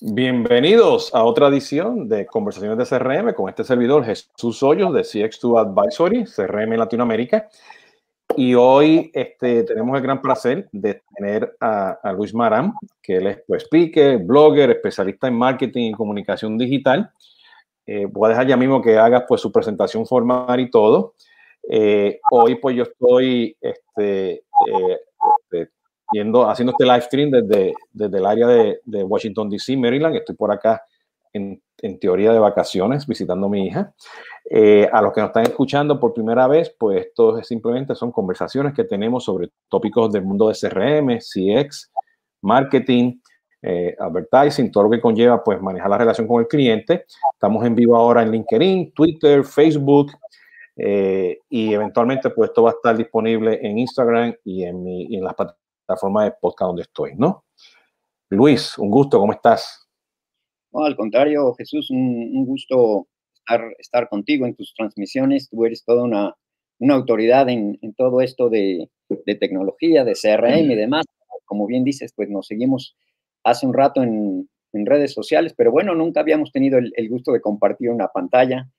Bienvenidos a otra edición de Conversaciones de CRM con este servidor Jesús Hoyos de CX2 Advisory, CRM Latinoamérica. Y hoy este, tenemos el gran placer de tener a, Luis Marán, que él es pues, speaker, blogger, especialista en marketing y comunicación digital. Eh, voy a dejar ya mismo que haga pues, su presentación formal y todo. Eh, hoy pues yo estoy este, eh, haciendo este live stream desde, desde el área de, de Washington, D.C., Maryland. Estoy por acá en, en, teoría de vacaciones visitando a mi hija. Eh, a los que nos están escuchando por primera vez, pues esto simplemente son conversaciones que tenemos sobre tópicos del mundo de CRM, CX, marketing, eh, advertising, todo lo que conlleva pues manejar la relación con el cliente. Estamos en vivo ahora en LinkedIn, Twitter, Facebook eh, y eventualmente pues esto va a estar disponible en Instagram y en, mi, y en las plataformas de podcast donde estoy, ¿no? Luis, un gusto, ¿cómo estás? No, al contrario, Jesús, un, un gusto estar, contigo en tus transmisiones. Tú eres toda una, una autoridad en, en, todo esto de, de, tecnología, de CRM y demás. Como bien dices, pues nos seguimos hace un rato en, en redes sociales, pero bueno, nunca habíamos tenido el, el gusto de compartir una pantalla.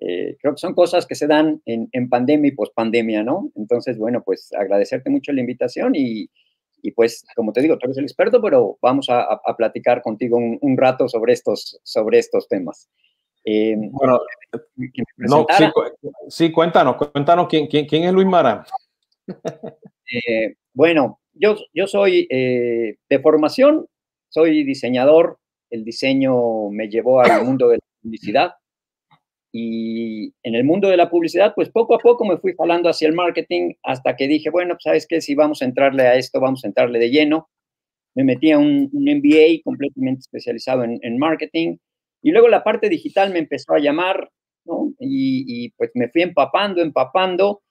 Eh, creo que son cosas que se dan en, en pandemia y pospandemia, ¿no? Entonces, bueno, pues agradecerte mucho la invitación y, y pues, como te digo, tú eres el experto, pero vamos a, a platicar contigo un, un, rato sobre estos, sobre estos temas. Eh, bueno, no, sí, sí, cuéntanos, cuéntanos quién, quién, quién es Luis Mara. eh, bueno, yo, yo soy eh, de formación, soy diseñador, el diseño me llevó al mundo de la publicidad y en el mundo de la publicidad, pues poco a poco me fui jalando hacia el marketing hasta que dije, bueno, pues sabes qué, si vamos a entrarle a esto, vamos a entrarle de lleno. Me metí a un, un MBA completamente especializado en, en marketing y luego la parte digital me empezó a llamar, ¿no? Y, pues me fui empapando, empapando.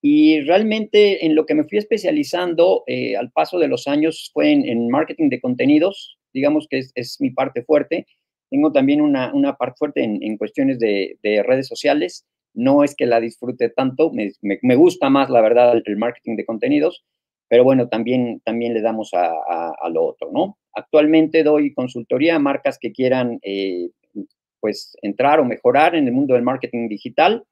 Y realmente en lo que me fui especializando eh, al paso de los años fue en, marketing de contenidos, digamos que es, mi parte fuerte. Tengo también una, una parte fuerte en, en cuestiones de, de, redes sociales. No es que la disfrute tanto, me, me, me gusta más, la verdad, el, marketing de contenidos, pero bueno, también, también le damos a, a, a lo otro, ¿no? Actualmente doy consultoría a marcas que quieran eh, pues entrar o mejorar en el mundo del marketing digital.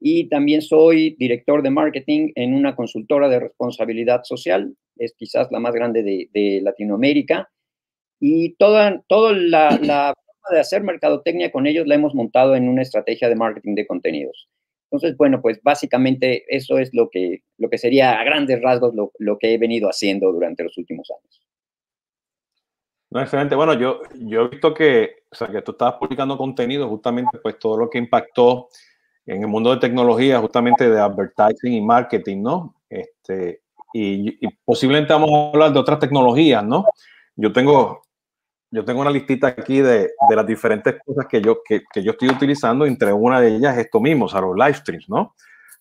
Y también soy director de marketing en una consultora de responsabilidad social, es quizás la más grande de, de Latinoamérica. Y toda, toda la, la forma de hacer mercadotecnia con ellos la hemos montado en una estrategia de marketing de contenidos. Entonces, bueno, pues básicamente eso es lo que, lo que sería a grandes rasgos lo, lo que he venido haciendo durante los últimos años. No, excelente. Bueno, yo, yo he visto que, o sea, que tú estabas publicando contenido justamente, pues todo lo que impactó en el mundo de tecnología, justamente de advertising y marketing, ¿no? Este, y, y posiblemente vamos a hablar de otras tecnologías, ¿no? Yo tengo, yo tengo una listita aquí de, de las diferentes cosas que yo, que, que, yo estoy utilizando, entre una de ellas esto mismo, o sea, los live streams, ¿no?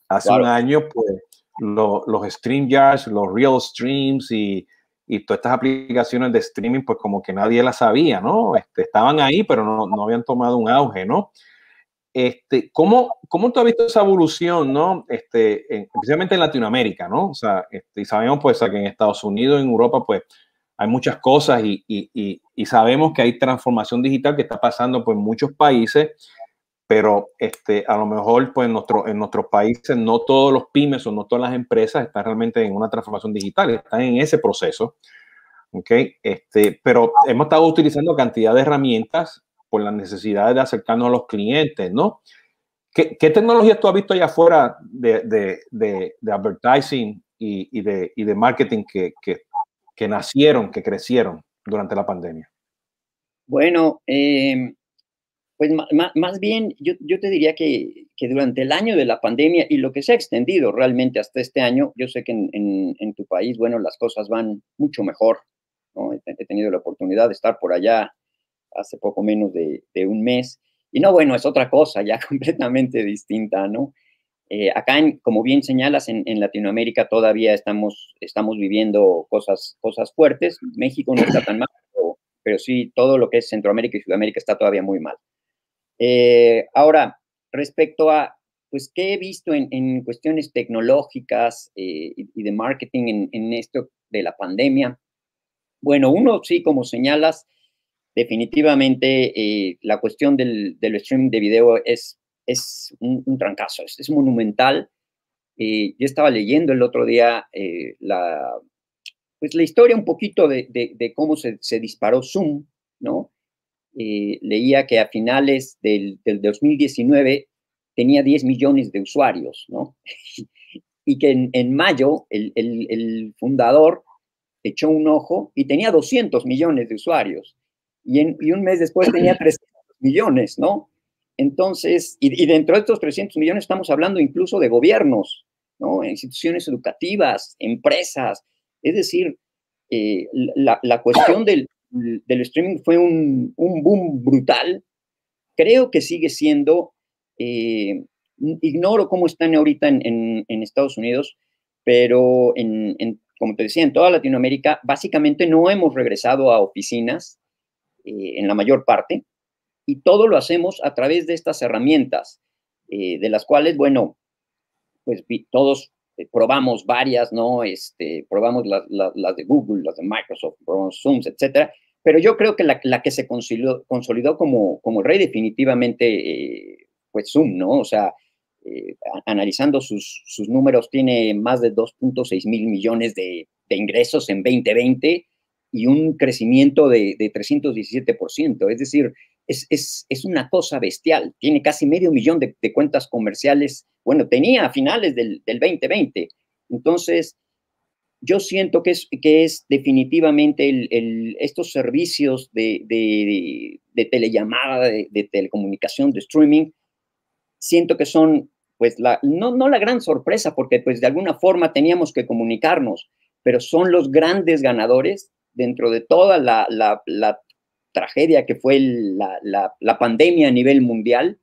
Hace claro. un año, pues, lo, los StreamYards, los Real Streams y y todas estas aplicaciones de streaming, pues como que nadie las sabía, ¿no? Este, estaban ahí, pero no, no, habían tomado un auge, ¿no? Este, ¿cómo, ¿Cómo tú has visto esa evolución, ¿no? Este, en, especialmente en Latinoamérica, ¿no? O sea, este, y sabemos pues que en Estados Unidos, en Europa, pues hay muchas cosas y, y, y, sabemos que hay transformación digital que está pasando pues, muchos países pero este, a lo mejor pues, en, nuestro, en nuestros países no todos los pymes o no todas las empresas están realmente en una transformación digital, están en ese proceso. ¿okay? Este, pero hemos estado utilizando cantidad de herramientas por las necesidades de acercarnos a los clientes, ¿no? ¿Qué, qué tecnologías tú has visto allá afuera de, de, de, de advertising y, y, y de marketing que, que, que, nacieron, que crecieron durante la pandemia? Bueno, eh, pues más, bien yo, yo te diría que, durante el año de la pandemia y lo que se ha extendido realmente hasta este año, yo sé que en, tu país, bueno, las cosas van mucho mejor. ¿no? He, tenido la oportunidad de estar por allá hace poco menos de, de un mes. Y no, bueno, es otra cosa ya completamente distinta, ¿no? Eh, acá, en, como bien señalas, en, en, Latinoamérica todavía estamos, estamos viviendo cosas, cosas fuertes. México no está tan mal, pero, sí, todo lo que es Centroamérica y Sudamérica está todavía muy mal. Eh, ahora, respecto a, pues, ¿qué he visto en, en cuestiones tecnológicas eh, y, de marketing en, en, esto de la pandemia? Bueno, uno, sí, como señalas, definitivamente eh, la cuestión del, del, streaming de video es, es un, un trancazo, es, es monumental. Yo estaba leyendo el otro día la, pues la historia un poquito de, de, de cómo se, se, disparó Zoom, ¿no? leía que a finales del, del 2019 tenía 10 millones de usuarios, ¿no? y que en, en mayo el, el, el, fundador echó un ojo y tenía 200 millones de usuarios. Y, en, y un mes después tenía 300 millones, ¿no? Entonces, y, y, dentro de estos 300 millones estamos hablando incluso de gobiernos, ¿no? Instituciones educativas, empresas. Es decir, eh, la, cuestión del, streaming fue un, boom brutal. Creo que sigue siendo eh, ignoro cómo están ahorita en, en, Estados Unidos, pero en, como te decía, en toda Latinoamérica, básicamente no hemos regresado a oficinas eh, en la mayor parte, y todo lo hacemos a través de estas herramientas, de las cuales, bueno, pues todos eh, probamos varias, ¿no? Este, probamos las la, de Google, las de Microsoft, probamos Zooms, etcétera, pero yo creo que la, la que se consolidó, consolidó, como, como rey definitivamente, pues Zoom, ¿no? O sea, eh, analizando sus, sus, números, tiene más de 2.6 mil millones de, de, ingresos en 2020 y un crecimiento de, de 317%. Es decir, es, es, es, una cosa bestial. Tiene casi medio millón de, de cuentas comerciales. Bueno, tenía a finales del, del 2020. Entonces, yo siento que es, que es definitivamente el, el, estos servicios de, de, de telellamada, de, telecomunicación, de streaming, siento que son, pues, la, no, no la gran sorpresa, porque pues de alguna forma teníamos que comunicarnos, pero son los grandes ganadores dentro de toda la, la, la tragedia que fue la, la, pandemia a nivel mundial,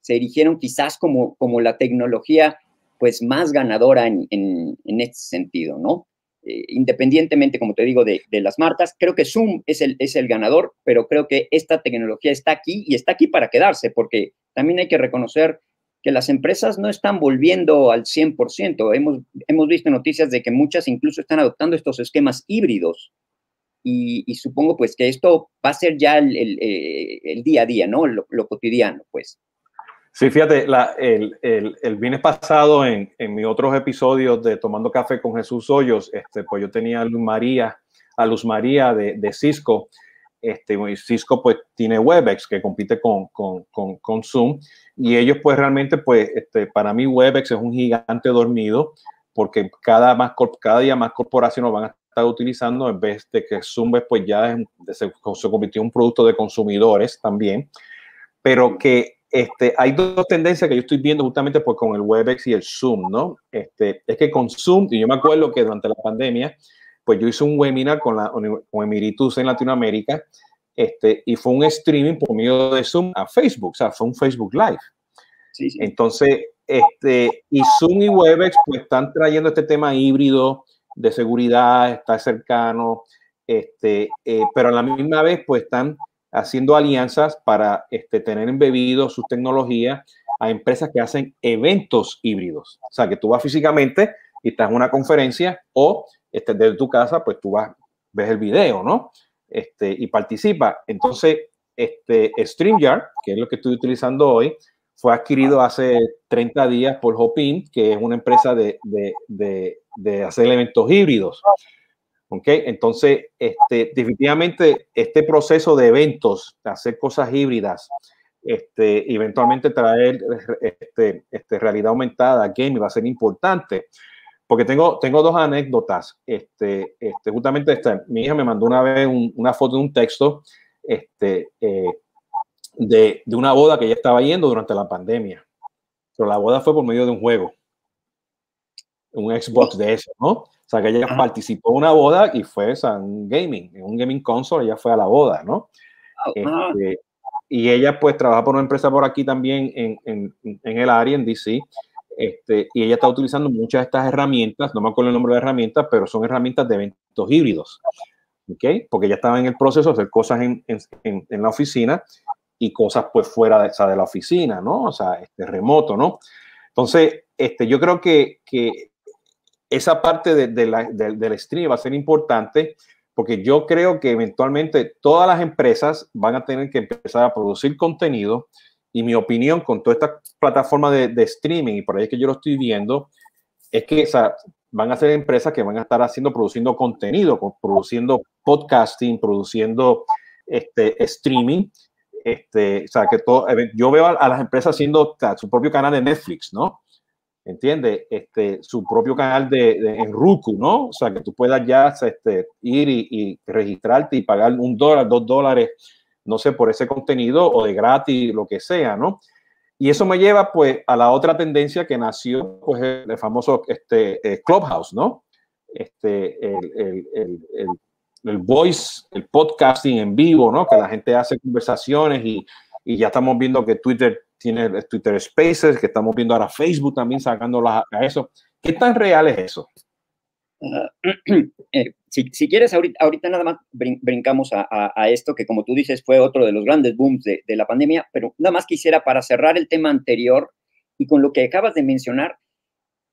se erigieron quizás como, como la tecnología pues más ganadora en, en, en este sentido, ¿no? Eh, independientemente, como te digo, de, de, las marcas, creo que Zoom es el, es el ganador, pero creo que esta tecnología está aquí y está aquí para quedarse, porque también hay que reconocer que las empresas no están volviendo al 100%. Hemos, hemos visto noticias de que muchas incluso están adoptando estos esquemas híbridos. Y, y supongo pues que esto va a ser ya el, el, eh, el día a día, ¿no? Lo, lo cotidiano, pues. Sí, fíjate, la, el, el, viernes pasado en, en mis otros episodios de Tomando Café con Jesús Hoyos, este, pues yo tenía a Luz María, a Luz María de, de Cisco, este, Cisco pues tiene WebEx que compite con, con, con, con, Zoom y ellos pues realmente pues este, para mí WebEx es un gigante dormido porque cada, más, cada día más corporaciones van a estar utilizando en vez de que Zoom pues ya es, se, se convirtió en un producto de consumidores también, pero que este, hay dos tendencias que yo estoy viendo justamente pues con el WebEx y el Zoom, ¿no? Este, es que con Zoom, y yo me acuerdo que durante la pandemia, pues yo hice un webinar con, la, con Emiritus en Latinoamérica este, y fue un streaming por medio de Zoom a Facebook, o sea, fue un Facebook Live. Sí, sí. Entonces, este, y Zoom y Webex pues están trayendo este tema híbrido de seguridad, está cercano, este, eh, pero a la misma vez pues están haciendo alianzas para este, tener embebido sus tecnologías a empresas que hacen eventos híbridos. O sea, que tú vas físicamente y estás en una conferencia o desde tu casa, pues tú vas, ves el video, ¿no? Este, y participa. Entonces, este, StreamYard, que es lo que estoy utilizando hoy, fue adquirido hace 30 días por Hopin, que es una empresa de, de hacer eventos híbridos. ¿Ok? Entonces, este, definitivamente, este proceso de eventos, de hacer cosas híbridas, este, eventualmente traer este, este, realidad aumentada, game, va a ser importante porque tengo, tengo dos anécdotas. Este, este, justamente esta, mi hija me mandó una vez un, una foto de un texto este, eh, de, de, una boda que ella estaba yendo durante la pandemia. Pero la boda fue por medio de un juego, un Xbox de eso, ¿no? O sea, que ella Ajá. participó en una boda y fue o sea, un gaming, en un gaming console, ella fue a la boda, ¿no? Este, y ella pues trabaja por una empresa por aquí también en, en, en el área, en DC, este, y ella está utilizando muchas de estas herramientas, no me acuerdo el nombre de herramientas, pero son herramientas de eventos híbridos, ¿ok? Porque ella estaba en el proceso de hacer cosas en, en, en la oficina y cosas pues fuera de, o sea, de, la oficina, ¿no? O sea, este, remoto, ¿no? Entonces, este, yo creo que, que esa parte de, de del stream va a ser importante porque yo creo que eventualmente todas las empresas van a tener que empezar a producir contenido y mi opinión con toda esta plataforma de, streaming y por ahí es que yo lo estoy viendo, es que van a ser empresas que van a estar haciendo, produciendo contenido, produciendo podcasting, produciendo este, streaming. Este, o sea, que todo, yo veo a, las empresas haciendo su propio canal de Netflix, ¿no? ¿Entiendes? Este, su propio canal de, en Roku, ¿no? O sea, que tú puedas ya este, ir y, registrarte y pagar un dólar, dos dólares, no sé, por ese contenido o de gratis, lo que sea, ¿no? Y eso me lleva, pues, a la otra tendencia que nació, pues, el, famoso este, eh, Clubhouse, ¿no? Este, el, el, el, el, voice, el podcasting en vivo, ¿no? Que la gente hace conversaciones y, y ya estamos viendo que Twitter tiene Twitter Spaces, que estamos viendo ahora Facebook también sacando a, eso. ¿Qué tan real es eso? Ah, eh, si, quieres, ahorita, nada más brincamos a, esto, que como tú dices fue otro de los grandes booms de, la pandemia, pero nada más quisiera para cerrar el tema anterior y con lo que acabas de mencionar,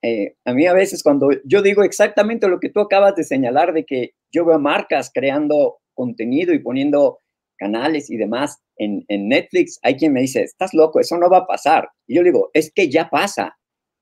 eh, a mí a veces cuando yo digo exactamente lo que tú acabas de señalar, de que yo veo marcas creando contenido y poniendo canales y demás en, Netflix, hay quien me dice, estás loco, eso no va a pasar. Y yo digo, es que ya pasa.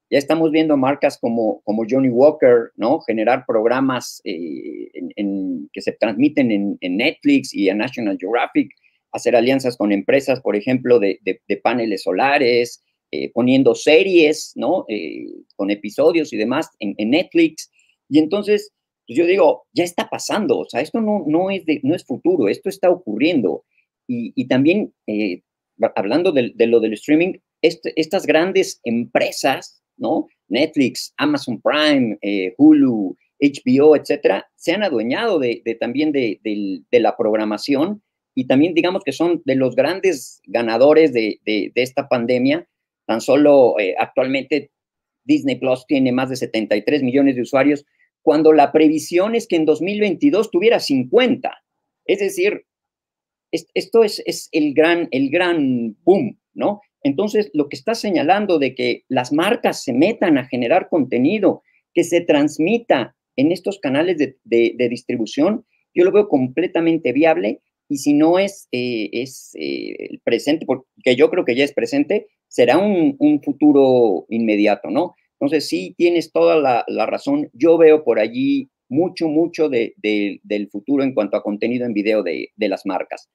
Ya estamos viendo marcas como, como Johnny Walker, ¿no? Generar programas eh, en, que se transmiten en, Netflix y en National Geographic, hacer alianzas con empresas, por ejemplo, de, paneles solares, eh, poniendo series, ¿no? Eh, con episodios y demás en, Netflix. Y entonces, pues yo digo, ya está pasando, o sea, esto no, no, es, de, no es futuro, esto está ocurriendo. Y, también, eh, hablando de, lo del streaming, estas grandes empresas, ¿no? Netflix, Amazon Prime, eh, Hulu, HBO, etcétera, se han adueñado de, también de, la programación y también digamos que son de los grandes ganadores de, esta pandemia. Tan solo eh, actualmente Disney Plus tiene más de 73 millones de usuarios, cuando la previsión es que en 2022 tuviera 50. Es decir, esto es, el, gran, el gran boom, ¿no? Entonces, lo que está señalando de que las marcas se metan a generar contenido, que se transmita en estos canales de, distribución, yo lo veo completamente viable y si no es, eh, es eh, presente, porque yo creo que ya es presente, será un, un futuro inmediato, ¿no? Entonces, sí, tienes toda la, razón. Yo veo por allí mucho, mucho de, del futuro en cuanto a contenido en video de, las marcas.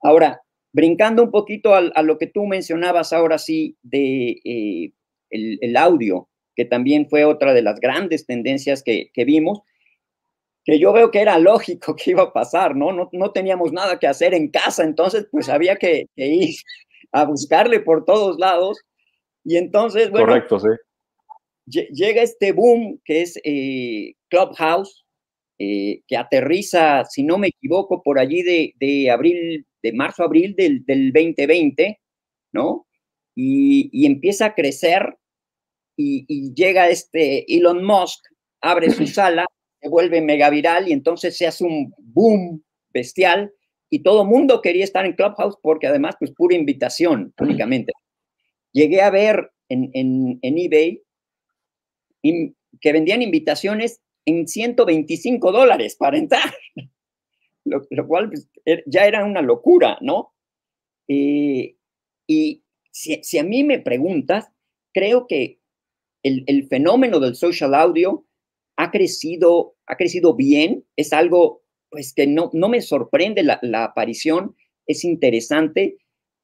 Ahora, brincando un poquito a, lo que tú mencionabas ahora sí de eh, el, audio, que también fue otra de las grandes tendencias que, vimos, que yo veo que era lógico que iba a pasar, ¿no? ¿no? No, teníamos nada que hacer en casa, entonces pues había que, ir a buscarle por todos lados. Y entonces, bueno, Correcto, sí llega este boom que es eh, Clubhouse, eh, que aterriza, si no me equivoco, por allí de, abril, de marzo, abril del, 2020, ¿no? Y, empieza a crecer y, llega este Elon Musk, abre su sala, se vuelve mega viral y entonces se hace un boom bestial y todo mundo quería estar en Clubhouse porque además, pues pura invitación únicamente. Llegué a ver en, en, en eBay que vendían invitaciones en 125 dólares para entrar, lo, cual pues, er, ya era una locura, ¿no? Eh, y si, a mí me preguntas, creo que el, fenómeno del social audio ha crecido, ha crecido bien, es algo pues que no, no me sorprende la, aparición, es interesante,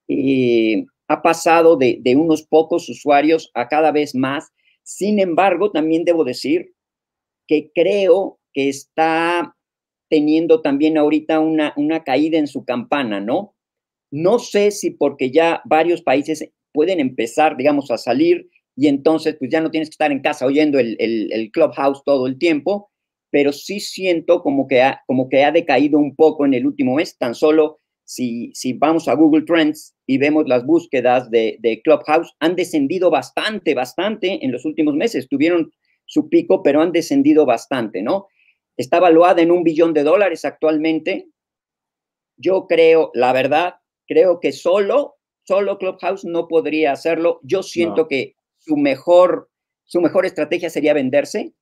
eh, ha pasado de, de, unos pocos usuarios a cada vez más, sin embargo, también debo decir que creo que está teniendo también ahorita una, una caída en su campana, ¿no? No sé si porque ya varios países pueden empezar, digamos, a salir y entonces pues ya no tienes que estar en casa oyendo el, el, clubhouse todo el tiempo, pero sí siento como que, ha, como que ha decaído un poco en el último mes, tan solo si, si vamos a Google Trends y vemos las búsquedas de, Clubhouse, han descendido bastante, bastante en los últimos meses. Tuvieron su pico, pero han descendido bastante, ¿no? Está valuada en un billón de dólares actualmente. Yo creo, la verdad, creo que solo, solo Clubhouse no podría hacerlo. Yo siento que su mejor, su mejor estrategia sería venderse,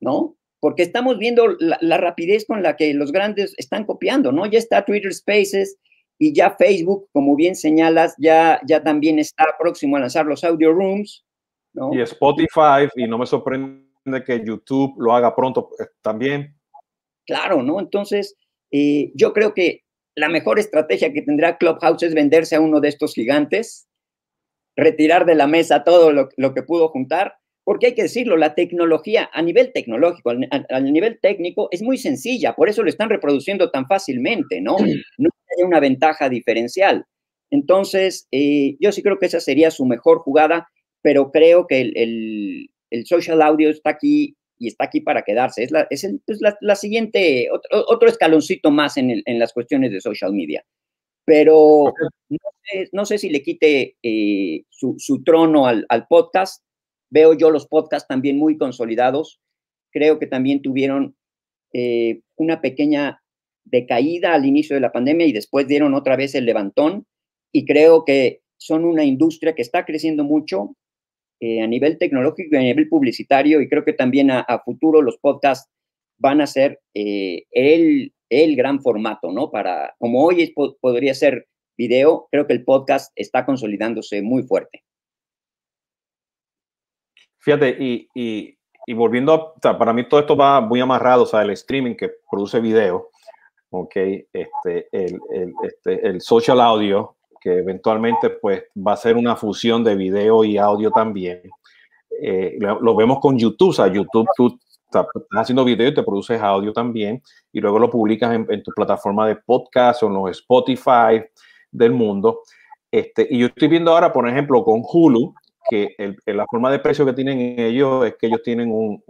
¿no? Porque estamos viendo la, rapidez con la que los grandes están copiando, ¿no? Ya está Twitter Spaces y ya Facebook, como bien señalas, ya, ya también está próximo a lanzar los audio rooms, ¿no? Y Spotify, y no me sorprende que YouTube lo haga pronto eh, también. Claro, ¿no? Entonces, eh, yo creo que la mejor estrategia que tendrá Clubhouse es venderse a uno de estos gigantes, retirar de la mesa todo lo, lo que pudo juntar porque hay que decirlo, la tecnología a nivel tecnológico, a, nivel técnico, es muy sencilla, por eso lo están reproduciendo tan fácilmente, ¿no? No hay una ventaja diferencial. Entonces, eh, yo sí creo que esa sería su mejor jugada, pero creo que el, social audio está aquí y está aquí para quedarse. Es la, es la, siguiente, otro, escaloncito más en, las cuestiones de social media. Pero no sé, si le quite eh, su, trono al, al podcast, Veo yo los podcasts también muy consolidados. Creo que también tuvieron eh, una pequeña decaída al inicio de la pandemia y después dieron otra vez el levantón. Y creo que son una industria que está creciendo mucho eh, a nivel tecnológico y a nivel publicitario. Y creo que también a, futuro los podcasts van a ser eh, el, el, gran formato, ¿no? Para, como hoy podría ser video, creo que el podcast está consolidándose muy fuerte. Y, volviendo, a, o sea, para mí todo esto va muy amarrado, o sea, el streaming que produce video, ok, este, el, este, social audio, que eventualmente pues va a ser una fusión de video y audio también. Eh, lo, vemos con YouTube, o sea, YouTube tú estás haciendo video y te produces audio también y luego lo publicas en, en tu plataforma de podcast o en los Spotify del mundo. Este, y yo estoy viendo ahora, por ejemplo, con Hulu, que la forma de precio que tienen ellos es que ellos tienen un,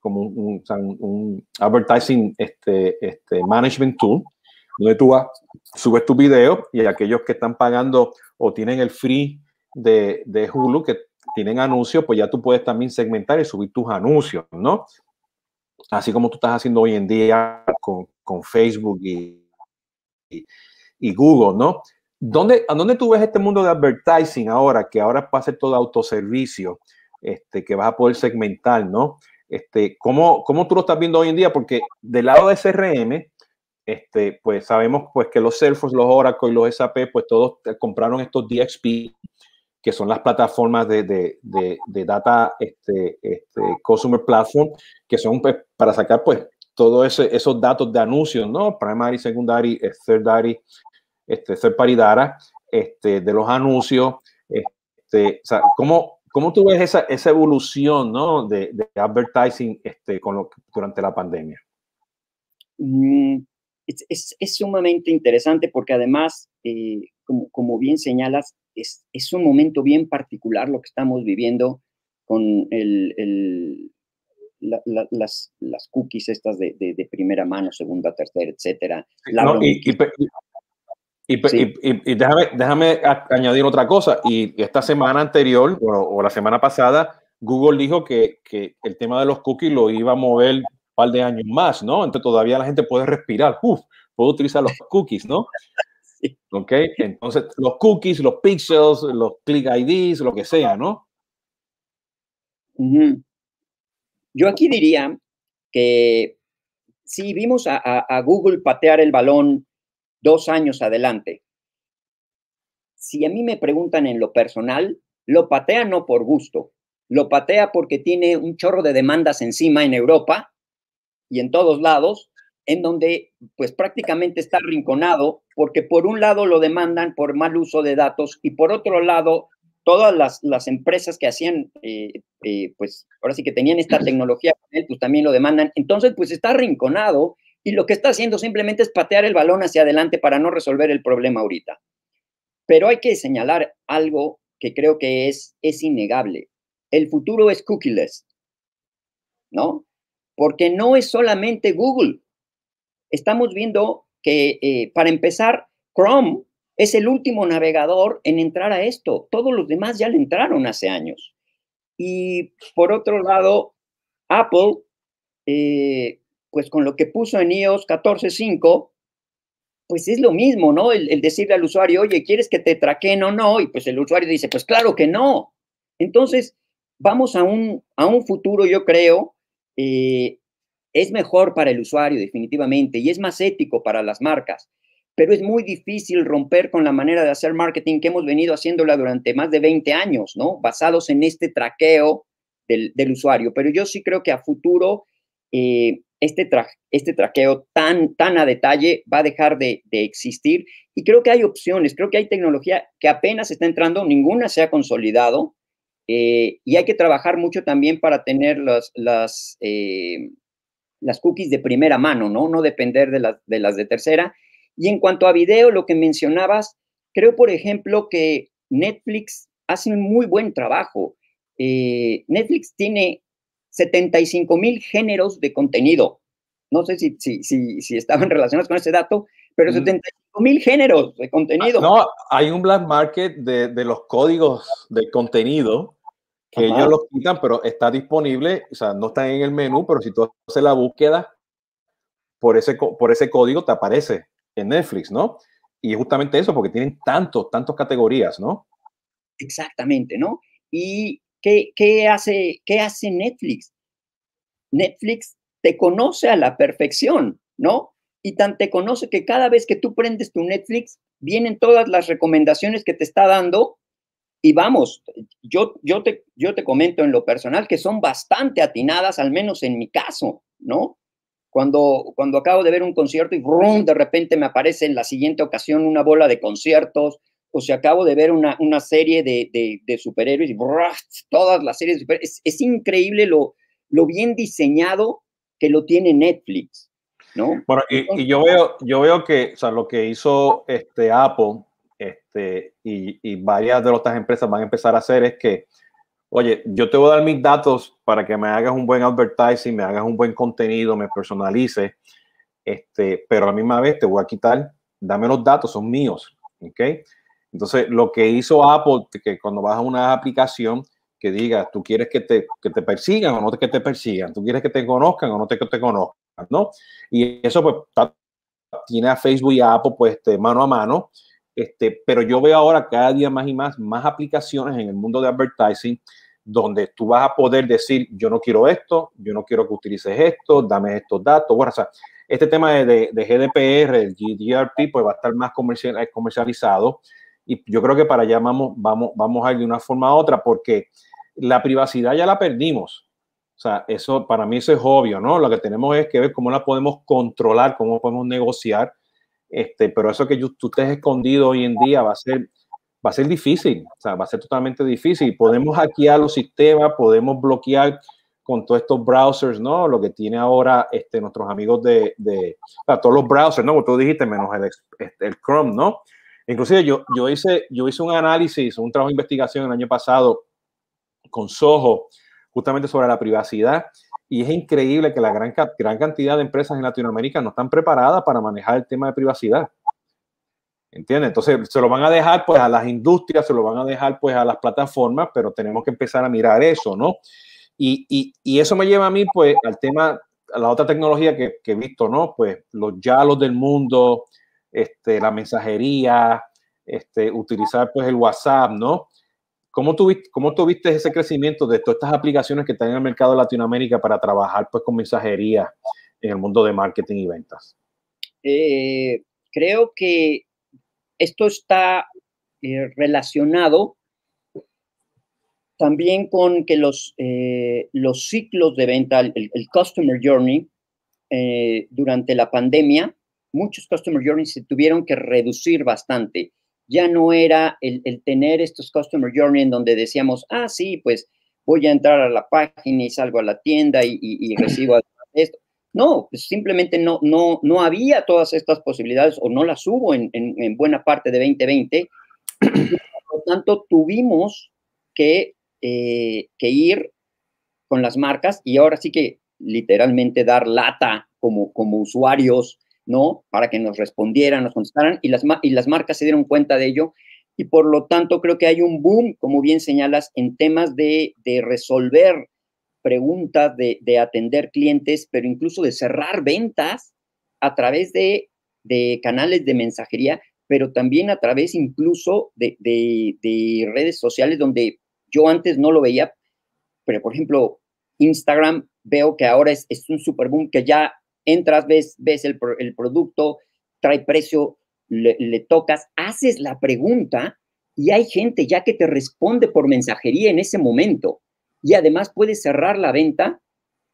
como un, advertising este, este management tool, donde tú vas, subes tu video y aquellos que están pagando o tienen el free de, de Hulu, que tienen anuncios, pues ya tú puedes también segmentar y subir tus anuncios, ¿no? Así como tú estás haciendo hoy en día con, con Facebook y, y Google, ¿no? ¿Dónde, ¿A dónde tú ves este mundo de advertising ahora, que ahora va a ser todo autoservicio, este, que vas a poder segmentar, ¿no? Este, ¿cómo, ¿Cómo tú lo estás viendo hoy en día? Porque del lado de CRM, este, pues sabemos pues que los Salesforce, los Oracle y los SAP, pues todos compraron estos DXP, que son las plataformas de, de, de, data este, este, Consumer Platform, que son pues, para sacar pues todos esos datos de anuncios, ¿no? Primary, secondary, thirdary, este, ser paridara este, de los anuncios. Este, o sea, ¿cómo, ¿Cómo tú ves esa, esa evolución ¿no? de, de advertising este, con lo, durante la pandemia? Mm, es, es, sumamente interesante porque además, eh, como, como, bien señalas, es, es, un momento bien particular lo que estamos viviendo con el, el las, las, cookies estas de, de, primera mano, segunda, tercera, etcétera. y, y, déjame, déjame añadir otra cosa. Y esta semana anterior o, la semana pasada, Google dijo que, que, el tema de los cookies lo iba a mover un par de años más, ¿no? Entonces todavía la gente puede respirar. Uf, puedo utilizar los cookies, ¿no? Sí. ¿Ok? Entonces, los cookies, los pixels, los click IDs, lo que sea, ¿no? Yo aquí diría que si vimos a, a Google patear el balón dos años adelante. Si a mí me preguntan en lo personal, lo patea no por gusto, lo patea porque tiene un chorro de demandas encima en Europa y en todos lados, en donde pues prácticamente está rinconado, porque por un lado lo demandan por mal uso de datos y por otro lado todas las, empresas que hacían, eh, eh, pues ahora sí que tenían esta tecnología pues también lo demandan. Entonces, pues está rinconado y lo que está haciendo simplemente es patear el balón hacia adelante para no resolver el problema ahorita. Pero hay que señalar algo que creo que es, es innegable. El futuro es cookieless, ¿no? Porque no es solamente Google. Estamos viendo que, eh, para empezar, Chrome es el último navegador en entrar a esto. Todos los demás ya le entraron hace años. Y por otro lado, Apple eh, pues con lo que puso en iOS 14.5, pues es lo mismo, ¿no? El, decirle al usuario, oye, ¿quieres que te traqueen o no? Y pues el usuario dice, pues claro que no. Entonces, vamos a un, a un futuro, yo creo, eh, es mejor para el usuario definitivamente y es más ético para las marcas, pero es muy difícil romper con la manera de hacer marketing que hemos venido haciéndola durante más de 20 años, ¿no? Basados en este traqueo del, usuario. Pero yo sí creo que a futuro eh, este, este traqueo tan, tan a detalle va a dejar de, existir y creo que hay opciones, creo que hay tecnología que apenas está entrando, ninguna se ha consolidado eh, y hay que trabajar mucho también para tener las, las, eh, las cookies de primera mano, ¿no? No depender de, las de las de tercera. Y en cuanto a video, lo que mencionabas, creo, por ejemplo, que Netflix hace un muy buen trabajo. Eh, Netflix tiene 75 mil géneros de contenido. No sé si, si, si, si, estaban relacionados con ese dato, pero 75 mil géneros de contenido. No, hay un black market de, de los códigos de contenido que ellos los quitan, pero está disponible, o sea, no está en el menú, pero si tú haces la búsqueda por ese, por ese código, te aparece en Netflix, ¿no? Y justamente eso, porque tienen tantos, tantas categorías, ¿no? Exactamente, ¿no? Y ¿Qué, hace, ¿Qué hace Netflix? Netflix te conoce a la perfección, ¿no? Y tan te conoce que cada vez que tú prendes tu Netflix, vienen todas las recomendaciones que te está dando y vamos, yo, te, comento en lo personal que son bastante atinadas, al menos en mi caso, ¿no? Cuando, cuando acabo de ver un concierto y de repente me aparece en la siguiente ocasión una bola de conciertos o si acabo de ver una, serie de, superhéroes y todas las series de superhéroes. Es, increíble lo, lo bien diseñado que lo tiene Netflix, ¿no? Bueno, y, yo, veo, yo veo que, o sea, lo que hizo este Apple este, y, y varias de otras empresas van a empezar a hacer es que, oye, yo te voy a dar mis datos para que me hagas un buen advertising, me hagas un buen contenido, me personalice, este, pero a la misma vez te voy a quitar, dame los datos, son míos, ¿ok? Entonces, lo que hizo Apple, que cuando vas a una aplicación, que diga, tú quieres que te, que te persigan o no que te persigan, tú quieres que te conozcan o no te, que te conozcan, ¿no? Y eso pues tiene a Facebook y a Apple pues este, mano a mano, este, pero yo veo ahora cada día más y más, más aplicaciones en el mundo de advertising donde tú vas a poder decir, yo no quiero esto, yo no quiero que utilices esto, dame estos datos. Bueno, o sea, este tema de, de, GDPR, el GDRP, pues va a estar más comercial, comercializado y yo creo que para allá vamos, vamos, vamos a ir de una forma u otra, porque la privacidad ya la perdimos. O sea, eso para mí eso es obvio, ¿no? Lo que tenemos es que ver cómo la podemos controlar, cómo podemos negociar. Este, pero eso que tú estés escondido hoy en día va a ser, va a ser difícil, o sea, va a ser totalmente difícil. Podemos hackear los sistemas, podemos bloquear con todos estos browsers, ¿no? Lo que tiene ahora este, nuestros amigos de, de todos los browsers, ¿no? Como tú dijiste, menos el, el Chrome, ¿no? Inclusive yo, yo, hice, yo hice un análisis, un trabajo de investigación el año pasado con Soho, justamente sobre la privacidad, y es increíble que la gran, gran cantidad de empresas en Latinoamérica no están preparadas para manejar el tema de privacidad. ¿Entiendes? Entonces se lo van a dejar pues a las industrias, se lo van a dejar pues a las plataformas, pero tenemos que empezar a mirar eso, ¿no? Y, y, y eso me lleva a mí pues al tema, a la otra tecnología que, que he visto, ¿no? Pues los yalos del mundo, este, la mensajería, este, utilizar pues el WhatsApp, ¿no? ¿Cómo tuviste, ¿Cómo ese crecimiento de todas estas aplicaciones que están en el mercado de Latinoamérica para trabajar pues con mensajería en el mundo de marketing y ventas? Eh, creo que esto está eh, relacionado también con que los, eh, los ciclos de venta, el Customer Journey, durante la pandemia, muchos Customer Journeys se tuvieron que reducir bastante. Ya no era el, tener estos Customer Journey en donde decíamos, ah, sí, pues voy a entrar a la página y salgo a la tienda y, recibo esto. No, pues simplemente no, no, no había todas estas posibilidades o no las hubo en, buena parte de 2020. Por lo tanto, tuvimos que, eh, que ir con las marcas y ahora sí que literalmente dar lata como, como usuarios ¿no? Para que nos respondieran, nos contestaran y las, y las marcas se dieron cuenta de ello. Y por lo tanto creo que hay un boom, como bien señalas, en temas de, resolver preguntas, de, atender clientes, pero incluso de cerrar ventas a través de, canales de mensajería, pero también a través incluso de, redes sociales donde yo antes no lo veía, pero por ejemplo, Instagram veo que ahora es, es un super boom que ya entras, ves, ves el, el producto, trae precio, le, tocas, haces la pregunta y hay gente ya que te responde por mensajería en ese momento y además puedes cerrar la venta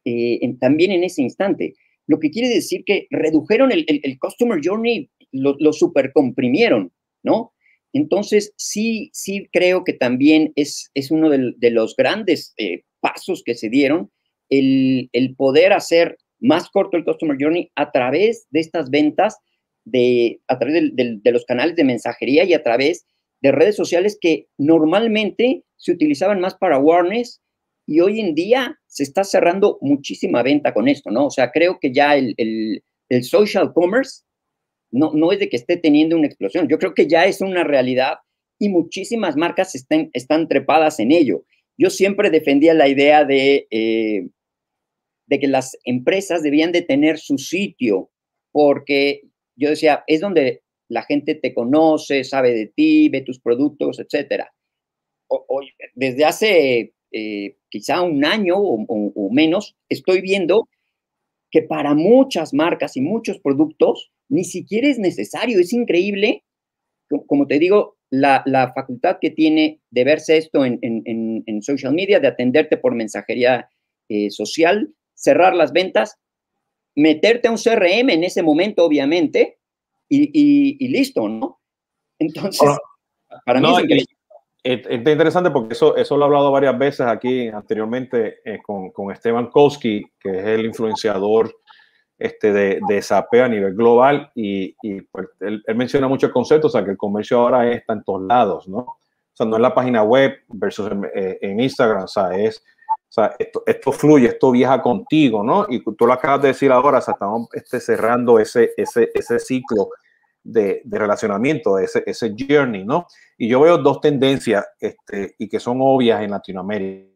eh, también en ese instante. Lo que quiere decir que redujeron el, el, Customer Journey, lo, lo supercomprimieron, ¿no? Entonces, sí, sí creo que también es, es uno de, de los grandes eh, pasos que se dieron, el, el, poder hacer más corto el Customer Journey a través de estas ventas, de, a través de, los canales de mensajería y a través de redes sociales que normalmente se utilizaban más para awareness y hoy en día se está cerrando muchísima venta con esto, ¿no? O sea, creo que ya el, el, el social commerce no, no es de que esté teniendo una explosión, yo creo que ya es una realidad y muchísimas marcas están, están trepadas en ello. Yo siempre defendía la idea de, eh, de que las empresas debían de tener su sitio, porque yo decía, es donde la gente te conoce, sabe de ti, ve tus productos, etc. Desde hace eh, quizá un año o, menos, estoy viendo que para muchas marcas y muchos productos ni siquiera es necesario. Es increíble, como te digo, la, la facultad que tiene de verse esto en, en, en social media, de atenderte por mensajería eh, social, cerrar las ventas, meterte a un CRM en ese momento, obviamente, y, y, y listo, ¿no? Entonces, para mí no, es increíble. Es, es, interesante porque eso, eso lo he hablado varias veces aquí anteriormente eh, con, con Esteban Kowski, que es el influenciador este, de, de SAP a nivel global y, y pues, él, él, menciona mucho el concepto, o sea, que el comercio ahora está en todos lados, ¿no? O sea, no es la página web versus en, eh, en Instagram, o sea, es, o sea, esto, esto, fluye, esto viaja contigo, ¿no? Y tú lo acabas de decir ahora, o sea, estamos este, cerrando ese, ese, ese ciclo de, de, relacionamiento, ese, ese journey, ¿no? Y yo veo dos tendencias este, y que son obvias en Latinoamérica.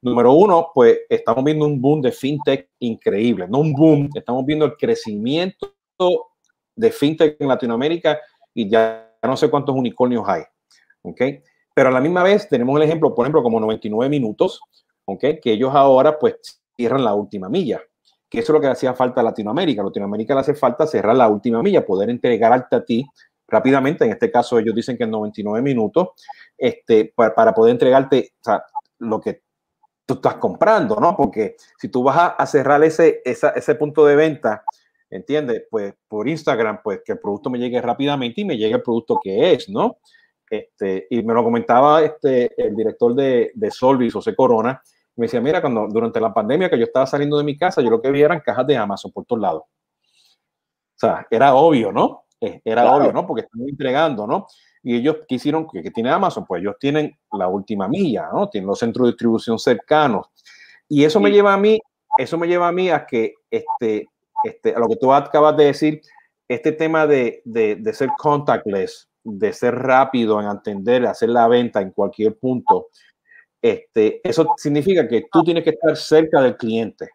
Número uno, pues estamos viendo un boom de fintech increíble, no un boom, estamos viendo el crecimiento de fintech en Latinoamérica y ya no sé cuántos unicornios hay, ¿ok? Pero a la misma vez tenemos el ejemplo, por ejemplo, como 99 minutos, ¿ok? Que ellos ahora pues cierran la última milla, que eso es lo que hacía falta a Latinoamérica. A Latinoamérica le hace falta cerrar la última milla, poder entregarte a ti rápidamente, en este caso ellos dicen que en 99 minutos, este, para, poder entregarte lo que tú estás comprando, ¿no? Porque si tú vas a, cerrar ese, ese punto de venta, ¿entiendes? Pues por Instagram, pues que el producto me llegue rápidamente y me llegue el producto que es, ¿no? Este, y me lo comentaba este, el director de, de Solvis, José Corona, me decía, mira, cuando durante la pandemia que yo estaba saliendo de mi casa, yo lo que vi eran cajas de Amazon por todos lados. O sea, era obvio, ¿no? Eh, era claro. obvio, ¿no? Porque están entregando, ¿no? y ellos quisieron, que, que tiene Amazon, pues ellos tienen la última milla, ¿no? Tienen los centros de distribución cercanos. Y eso sí. me lleva a mí, eso me lleva a mí a que, este, este, a lo que tú acabas de decir, este tema de, de, de ser contactless, de ser rápido en entender, hacer la venta en cualquier punto, este, eso significa que tú tienes que estar cerca del cliente.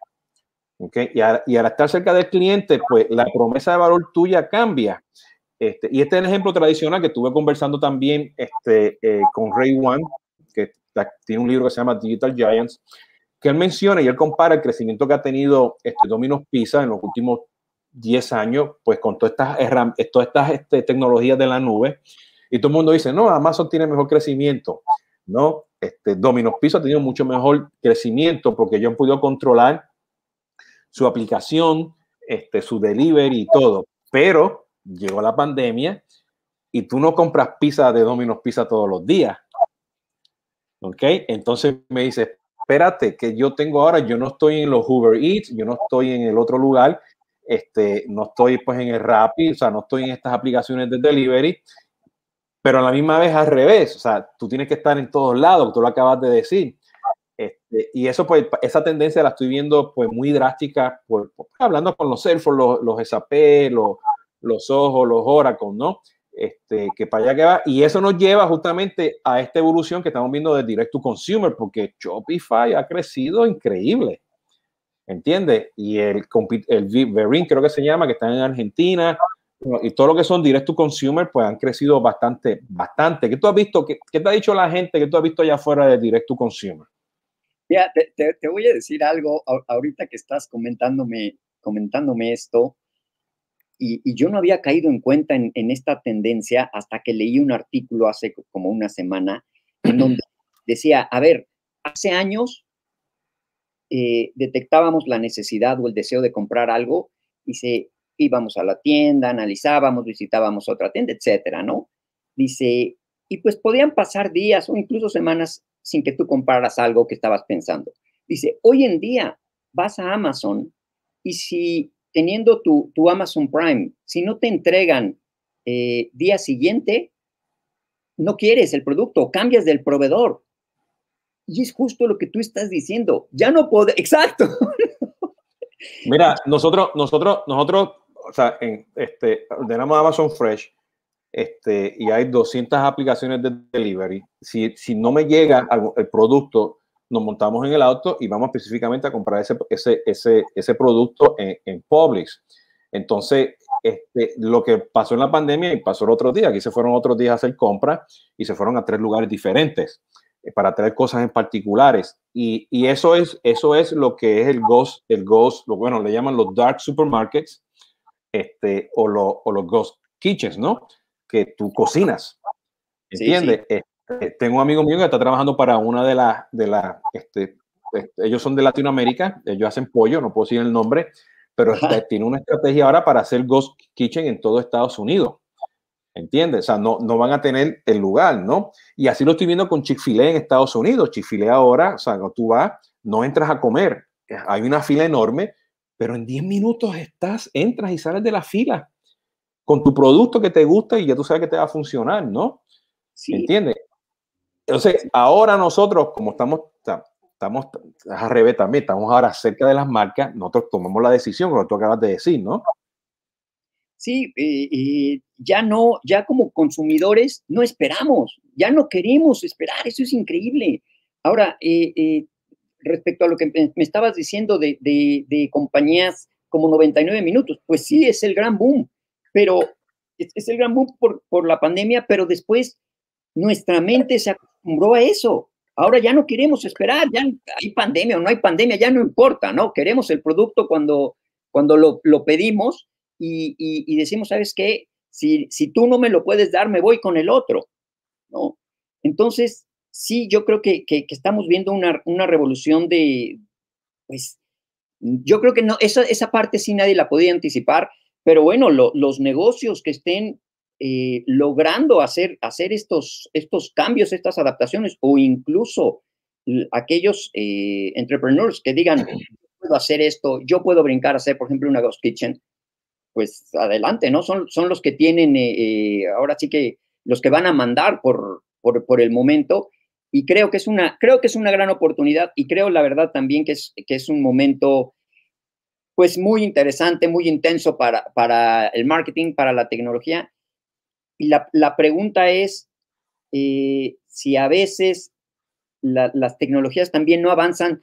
¿okay? Y, al estar cerca del cliente, pues la promesa de valor tuya cambia. Este, y este es el ejemplo tradicional que estuve conversando también este, eh, con Ray Wan, que tiene un libro que se llama Digital Giants, que él menciona y él compara el crecimiento que ha tenido este, Domino's Pizza en los últimos 10 años, pues con todas estas, todas estas este, tecnologías de la nube. Y todo el mundo dice, no, Amazon tiene mejor crecimiento. No, este, Domino's Pizza ha tenido mucho mejor crecimiento porque ellos han podido controlar su aplicación, este, su delivery y todo. Pero llegó la pandemia y tú no compras pizza de Domino's Pizza todos los días. ¿Ok? Entonces me dice, espérate, que yo tengo ahora, yo no estoy en los Uber Eats, yo no estoy en el otro lugar, este, no estoy pues en el Rappi, o sea, no estoy en estas aplicaciones de delivery, pero a la misma vez al revés, o sea, tú tienes que estar en todos lados, tú lo acabas de decir. Este, y eso, pues, esa tendencia la estoy viendo, pues, muy drástica, por, por hablando con los Salesforce, los, los SAP, los, los ojos, los Oracle, ¿no? Este, que para allá que va. Y eso nos lleva justamente a esta evolución que estamos viendo de Direct to Consumer, porque Shopify ha crecido increíble. ¿Entiendes? Y el, el Verin, creo que se llama, que está en Argentina, y todo lo que son Direct to Consumer, pues han crecido bastante, bastante. ¿Qué tú has visto? ¿Qué, qué te ha dicho la gente que tú has visto allá afuera de Direct to Consumer? Mira, te, voy a decir algo ahorita que estás comentándome, comentándome esto. Y, yo no había caído en cuenta en, esta tendencia hasta que leí un artículo hace como una semana en donde decía, a ver, hace años eh, detectábamos la necesidad o el deseo de comprar algo y se íbamos a la tienda, analizábamos, visitábamos otra tienda, etcétera, ¿no? Dice, y pues podían pasar días o incluso semanas sin que tú compraras algo que estabas pensando. Dice, hoy en día vas a Amazon y si teniendo tu, tu Amazon Prime, si no te entregan eh, día siguiente, no quieres el producto, cambias del proveedor. Y es justo lo que tú estás diciendo. Ya no puedo, exacto. Mira, nosotros, nosotros, nosotros, o sea, este, ordenamos Amazon Fresh este, y hay 200 aplicaciones de delivery. Si, si no me llega el producto, nos montamos en el auto y vamos específicamente a comprar ese, ese, ese, ese producto en, Publix. Entonces, este, lo que pasó en la pandemia y pasó el otro día, aquí se fueron otros días a hacer compras y se fueron a tres lugares diferentes para traer cosas en particulares. Y, y, eso, es, eso es lo que es el Ghost, el Ghost, lo bueno, le llaman los Dark Supermarkets este, o, lo, o los Ghost Kitchens, ¿no? Que tú cocinas. ¿Entiendes? Este, tengo un amigo mío que está trabajando para una de las, de las, este, este, ellos son de Latinoamérica, ellos hacen pollo, no puedo decir el nombre, pero tiene una estrategia ahora para hacer Ghost Kitchen en todo Estados Unidos. ¿Entiendes? O sea, no, no van a tener el lugar, ¿no? Y así lo estoy viendo con Chick-fil-A en Estados Unidos. Chick-fil-A ahora, o sea, cuando tú vas, no entras a comer. Hay una fila enorme, pero en 10 minutos estás, entras y sales de la fila con tu producto que te gusta y ya tú sabes que te va a funcionar, ¿no? Sí. ¿Entiendes? Entonces, ahora nosotros, como estamos, estamos al revés también, estamos ahora cerca de las marcas, nosotros tomamos la decisión, como tú acabas de decir, ¿no? Sí, ya no, ya como consumidores no esperamos, ya no queremos esperar, eso es increíble. Ahora, eh, eh, respecto a lo que me estabas diciendo de, de, compañías como 99 minutos, pues sí, es el gran boom, pero es, el gran boom por, por, la pandemia, pero después nuestra mente se acostumbró a eso. Ahora ya no queremos esperar, ya hay pandemia o no hay pandemia, ya no importa, ¿no? Queremos el producto cuando, cuando lo, lo pedimos y, decimos, ¿sabes qué? Si, si tú no me lo puedes dar, me voy con el otro, ¿no? Entonces, sí, yo creo que, estamos viendo una, revolución de, pues, yo creo que no, esa, esa parte sí nadie la podía anticipar, pero bueno, los negocios que estén eh, logrando hacer, hacer estos, estos cambios, estas adaptaciones, o incluso aquellos eh, entrepreneurs que digan, puedo hacer esto, yo puedo brincar a hacer, por ejemplo, una Ghost Kitchen, pues adelante, ¿no? Son, son los que tienen, eh, eh, ahora sí que los que van a mandar por, por, el momento. Y creo que, es una, creo que es una gran oportunidad y creo la verdad también que es, que es un momento pues muy interesante, muy intenso para, para el marketing, para la tecnología. Y la, pregunta es eh, si a veces las tecnologías también no avanzan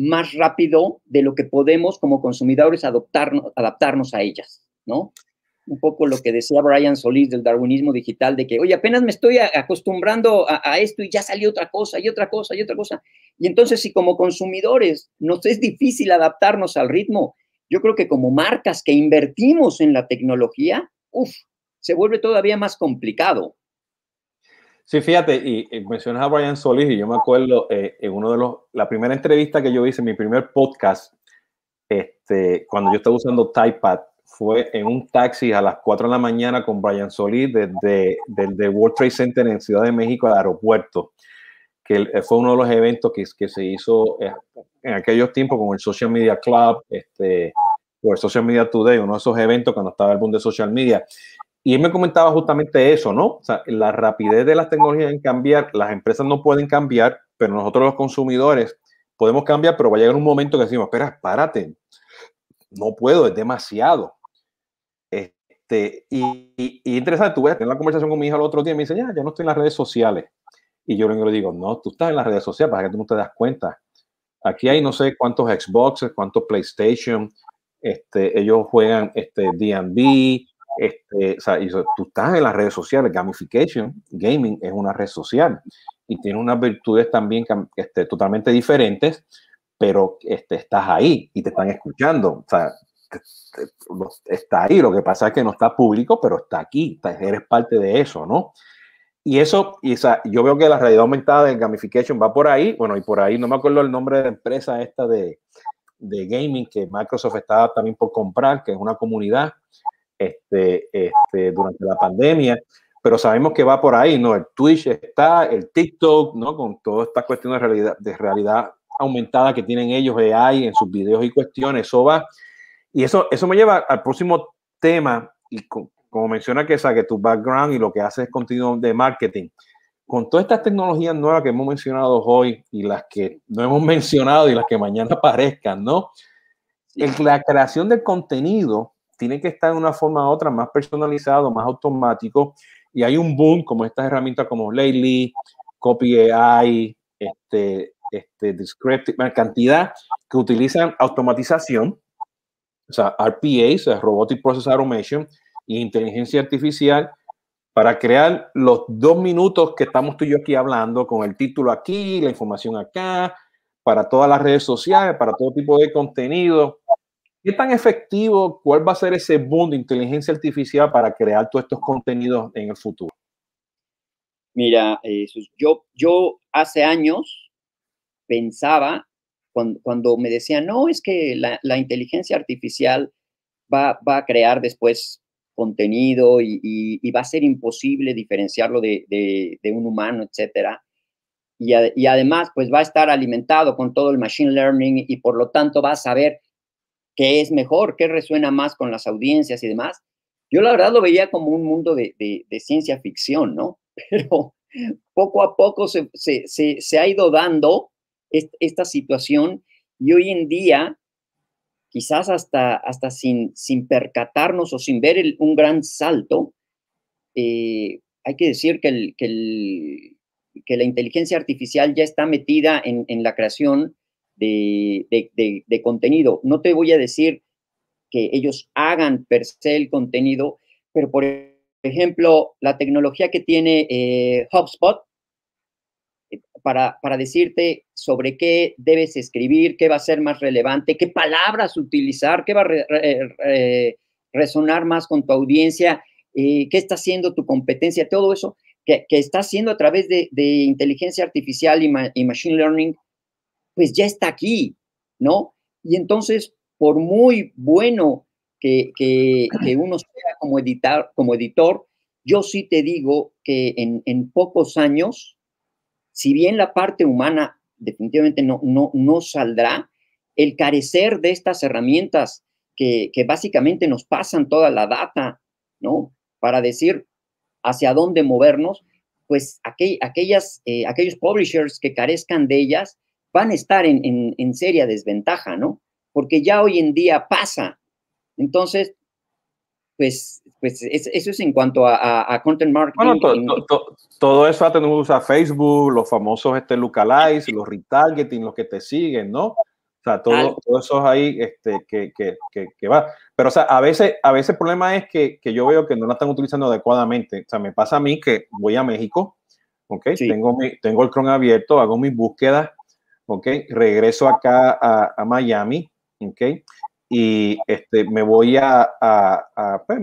más rápido de lo que podemos como consumidores adoptarnos, adaptarnos a ellas. ¿no? Un poco lo que decía Brian Solís del darwinismo digital, de que, oye, apenas me estoy acostumbrando a, esto y ya salió otra cosa y otra cosa y otra cosa. Y entonces, si como consumidores nos es difícil adaptarnos al ritmo, yo creo que como marcas que invertimos en la tecnología, uff, se vuelve todavía más complicado. Sí, fíjate, y, mencionas a Brian Solís, y yo me acuerdo eh, en uno de los, la primera entrevista que yo hice, mi primer podcast, este, cuando yo estaba usando TypePad, fue en un taxi a las 4 de la mañana con Brian Solís desde, desde World Trade Center en Ciudad de México al aeropuerto, que fue uno de los eventos que, que se hizo eh, en aquellos tiempos con el Social Media Club, este, o el Social Media Today, uno de esos eventos cuando estaba el boom de social media. Y él me comentaba justamente eso, ¿no? O sea, la rapidez de las tecnologías en cambiar, las empresas no pueden cambiar, pero nosotros los consumidores podemos cambiar, pero va a llegar un momento que decimos, espera, párate, no puedo, es demasiado. Este, y, y, interesante, tuve la conversación con mi hija el otro día y me dice, ya, yo no estoy en las redes sociales. Y yo le digo, no, tú estás en las redes sociales para que tú no te das cuenta. Aquí hay no sé cuántos Xboxes, cuántos PlayStation, este, ellos juegan este, D&B, este, o sea, tú estás en las redes sociales, gamification, gaming es una red social. y tiene unas virtudes también este, totalmente diferentes, pero este, estás ahí y te están escuchando. O sea, está ahí, lo que pasa es que no está público, pero está aquí, eres parte de eso, ¿no? Y eso, y, yo veo que la realidad aumentada del gamification va por ahí, bueno, y por ahí no me acuerdo el nombre de la empresa esta de, de gaming que Microsoft estaba también por comprar, que es una comunidad este, este, durante la pandemia, pero sabemos que va por ahí, ¿no? El Twitch está, el TikTok, ¿no? Con toda esta cuestión de realidad, de realidad aumentada que tienen ellos AI en sus videos y cuestiones, eso va. Y eso, eso me lleva al próximo tema, y como menciona que, que tu background y lo que haces es contenido de marketing, con todas estas tecnologías nuevas que hemos mencionado hoy y las que no hemos mencionado y las que mañana aparezcan, ¿no? la creación del contenido tiene que estar de una forma u otra más personalizado, más automático. Y hay un boom como estas herramientas como Lately, Copy AI, este, este, Descriptive, cantidad que utilizan automatización, o sea, RPA, o sea, Robotic Process Automation, y inteligencia artificial para crear los dos minutos que estamos tú y yo aquí hablando, con el título aquí, la información acá, para todas las redes sociales, para todo tipo de contenido. ¿Qué tan efectivo, cuál va a ser ese boom de inteligencia artificial para crear todos estos contenidos en el futuro? Mira, yo, yo hace años pensaba, cuando, me decían, no, es que la, inteligencia artificial va, va, a crear después contenido y, va a ser imposible diferenciarlo de, un humano, etcétera. Y, y, además, pues va a estar alimentado con todo el machine learning y por lo tanto va a saber qué es mejor, qué resuena más con las audiencias y demás. Yo la verdad lo veía como un mundo de, ciencia ficción, ¿no? Pero poco a poco se, ha ido dando esta situación y hoy en día quizás hasta, hasta sin, percatarnos o sin ver un gran salto, eh, hay que decir que, la inteligencia artificial ya está metida en la creación de, de, contenido. No te voy a decir que ellos hagan per se el contenido, pero por ejemplo, la tecnología que tiene eh, HubSpot para, decirte sobre qué debes escribir, qué va a ser más relevante, qué palabras utilizar, qué va a resonar más con tu audiencia, eh, qué está haciendo tu competencia, todo eso que, está haciendo a través de, inteligencia artificial y, machine learning, pues ya está aquí, ¿no? Y entonces, por muy bueno que, uno sea como, editar, como editor, yo sí te digo que en, en pocos años si bien la parte humana definitivamente no, no, no saldrá, el carecer de estas herramientas que, básicamente nos pasan toda la data, ¿no? Para decir hacia dónde movernos, pues aquellas, eh, aquellos publishers que carezcan de ellas van a estar en, en seria desventaja, ¿no? Porque ya hoy en día pasa. Entonces, pues, pues eso es en cuanto a, content marketing. Bueno, todo eso ha tenido a Facebook, los famosos este, lookalikes, los retargeting, los que te siguen, ¿no? O sea, todo, todo eso es ahí este, que, que, que, va. Pero, o sea, a veces, a veces el problema es que, que, yo veo que no la están utilizando adecuadamente. O sea, me pasa a mí que voy a México, ¿ok? Tengo, mi, tengo el Chrome abierto, hago mis búsquedas, ¿ok? Regreso acá a, a Miami, ¿ok? y este, me voy a, a, pues,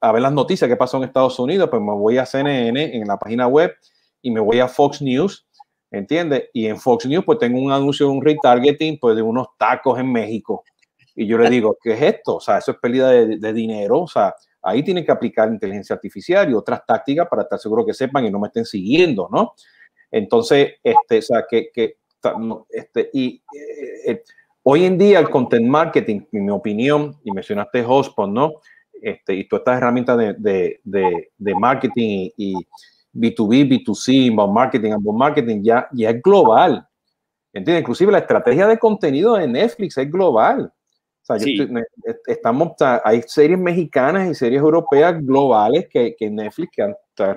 a, ver las noticias que pasó en Estados Unidos, pues me voy a CNN en la página web y me voy a Fox News, ¿entiendes? Y en Fox News pues tengo un anuncio de un retargeting pues de unos tacos en México. Y yo le digo, ¿qué es esto? O sea, eso es pérdida de, dinero, o sea, ahí tienen que aplicar inteligencia artificial y otras tácticas para estar seguro que sepan y no me estén siguiendo, ¿no? Entonces, este, o sea, que este, y eh, eh, Hoy en día el content marketing, en mi opinión, y mencionaste HubSpot, ¿no? Este, y todas estas herramientas de, de, de, marketing y, B2B, B2C, inbound marketing, outbound marketing, ya, ya es global. ¿Entiendes? Inclusive la estrategia de contenido de Netflix es global. O sea, estamos, hay series mexicanas y series europeas globales que, que Netflix que han,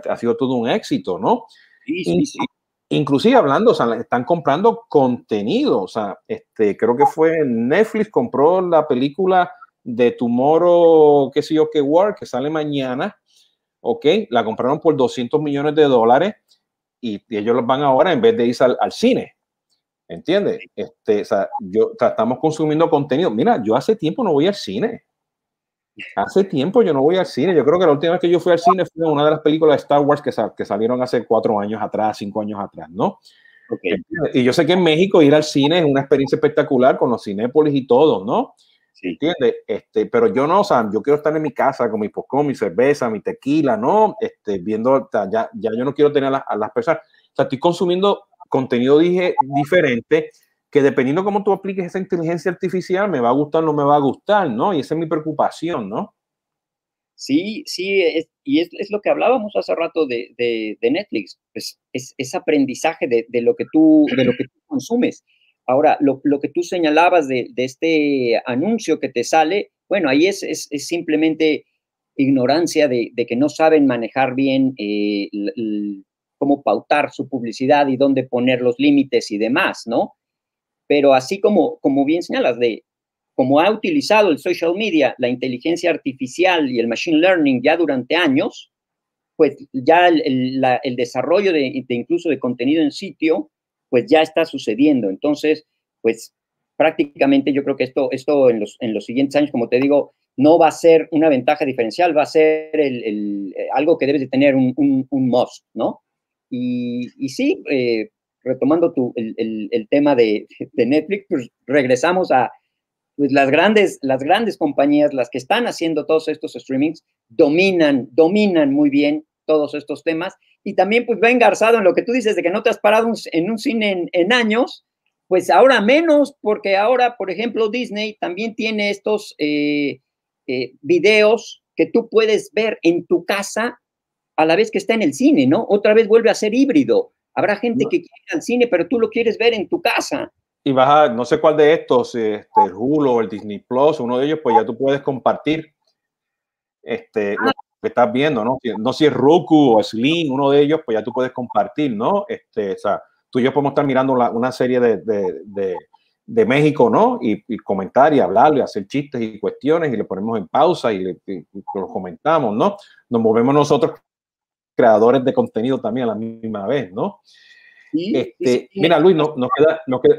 ha sido todo un éxito, ¿no? Sí, sí, sí inclusive hablando, o sea, están comprando contenido, o sea, este, creo que fue Netflix compró la película de Tomorrow, qué sé yo, qué War, que sale mañana, ok, la compraron por 200 millones de dólares y, ellos van ahora en vez de irse al, cine. ¿Entiendes? Este, o sea, yo, estamos consumiendo contenido. Mira, yo hace tiempo no voy al cine. Hace tiempo yo no voy al cine. Yo creo que la última vez que yo fui al cine fue una de las películas de Star Wars que, que salieron hace cuatro años atrás, cinco años atrás, ¿no? Y yo sé que en México ir al cine es una experiencia espectacular con los cinépolis y todo, ¿no? Sí. ¿Entiendes? Este, pero yo no, o sea, yo quiero estar en mi casa con mi popcorn, mi cerveza, mi tequila, ¿no? Este, viendo, ya, ya yo no quiero tener a, las personas. O sea, estoy consumiendo contenido dije, diferente que dependiendo cómo tú apliques esa inteligencia artificial, me va a gustar o no me va a gustar, ¿no? Y esa es mi preocupación, ¿no? Sí, sí, y es, lo que hablábamos hace rato de, Netflix, pues es, aprendizaje de, lo que tú, de lo que consumes. Ahora, lo, que tú señalabas de, este anuncio que te sale, bueno, ahí es, simplemente ignorancia de, que no saben manejar bien eh, cómo pautar su publicidad y dónde poner los límites y demás, ¿no? Pero así como, como bien señalas, de como ha utilizado el social media, la inteligencia artificial y el machine learning ya durante años, pues ya el, desarrollo de, incluso de contenido en sitio, pues ya está sucediendo. Entonces, pues prácticamente yo creo que esto, esto en, los, en los siguientes años, como te digo, no va a ser una ventaja diferencial, va a ser el, algo que debes de tener un, un, must, ¿no? Y, y sí, eh, retomando tu, el, tema de, Netflix, pues regresamos a pues las grandes, las grandes compañías, las que están haciendo todos estos streamings, dominan, dominan muy bien todos estos temas. Y también pues va engarzado en lo que tú dices de que no te has parado en un cine en, años, pues ahora menos, porque ahora, por ejemplo, Disney también tiene estos eh, eh, videos que tú puedes ver en tu casa a la vez que está en el cine, ¿no? Otra vez vuelve a ser híbrido. Habrá gente que quiere ir al cine, pero tú lo quieres ver en tu casa y vas a, no sé cuál de estos, este, el Hulu o el Disney Plus, uno de ellos, pues ya tú puedes compartir este, lo que estás viendo, ¿no? No si es Roku o Sling, uno de ellos, pues ya tú puedes compartir, ¿no? Este, o sea, tú y yo podemos estar mirando una serie de, de, de, México, ¿no? Y, comentar y hablar y hacer chistes y cuestiones y le ponemos en pausa y, le, lo comentamos, ¿no? Nos movemos nosotros creadores de contenido también a la misma vez, ¿no? este, Mira, Luis, no, nos, queda, nos, queda,